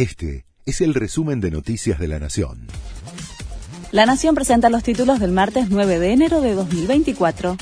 Este es el resumen de Noticias de la Nación. La Nación presenta los títulos del martes 9 de enero de 2024.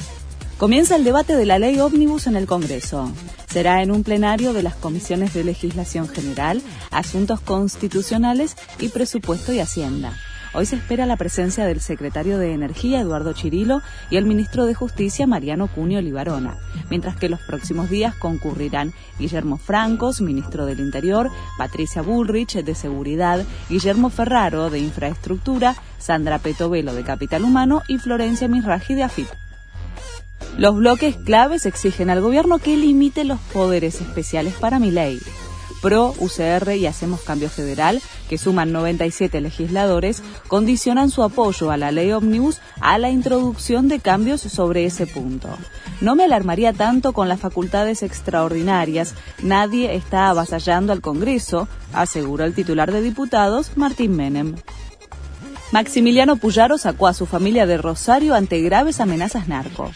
Comienza el debate de la ley ómnibus en el Congreso. Será en un plenario de las comisiones de legislación general, asuntos constitucionales y presupuesto y hacienda. Hoy se espera la presencia del secretario de Energía, Eduardo Chirilo, y el ministro de Justicia, Mariano Cunio Libarona, mientras que los próximos días concurrirán Guillermo Francos, ministro del Interior, Patricia Bullrich, de Seguridad, Guillermo Ferraro, de Infraestructura, Sandra Petovelo, de Capital Humano, y Florencia Misraji, de AFIP. Los bloques claves exigen al gobierno que limite los poderes especiales para mi ley. PRO, UCR y Hacemos Cambio Federal, que suman 97 legisladores, condicionan su apoyo a la ley Omnibus a la introducción de cambios sobre ese punto. No me alarmaría tanto con las facultades extraordinarias. Nadie está avasallando al Congreso, aseguró el titular de diputados, Martín Menem. Maximiliano Puyaro sacó a su familia de Rosario ante graves amenazas narco.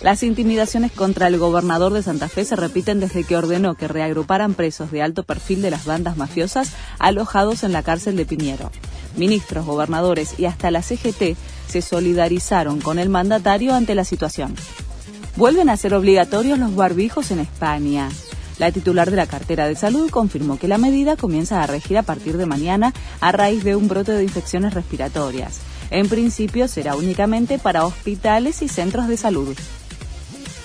Las intimidaciones contra el gobernador de Santa Fe se repiten desde que ordenó que reagruparan presos de alto perfil de las bandas mafiosas alojados en la cárcel de Piñero. Ministros, gobernadores y hasta la CGT se solidarizaron con el mandatario ante la situación. Vuelven a ser obligatorios los barbijos en España. La titular de la cartera de salud confirmó que la medida comienza a regir a partir de mañana a raíz de un brote de infecciones respiratorias. En principio será únicamente para hospitales y centros de salud.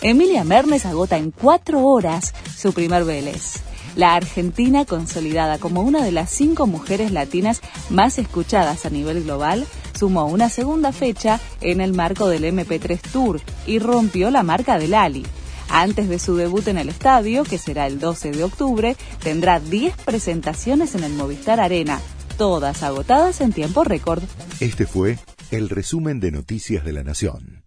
Emilia Mernes agota en cuatro horas su primer Vélez. La argentina, consolidada como una de las cinco mujeres latinas más escuchadas a nivel global, sumó una segunda fecha en el marco del MP3 Tour y rompió la marca del Ali. Antes de su debut en el estadio, que será el 12 de octubre, tendrá 10 presentaciones en el Movistar Arena, todas agotadas en tiempo récord. Este fue el resumen de Noticias de la Nación.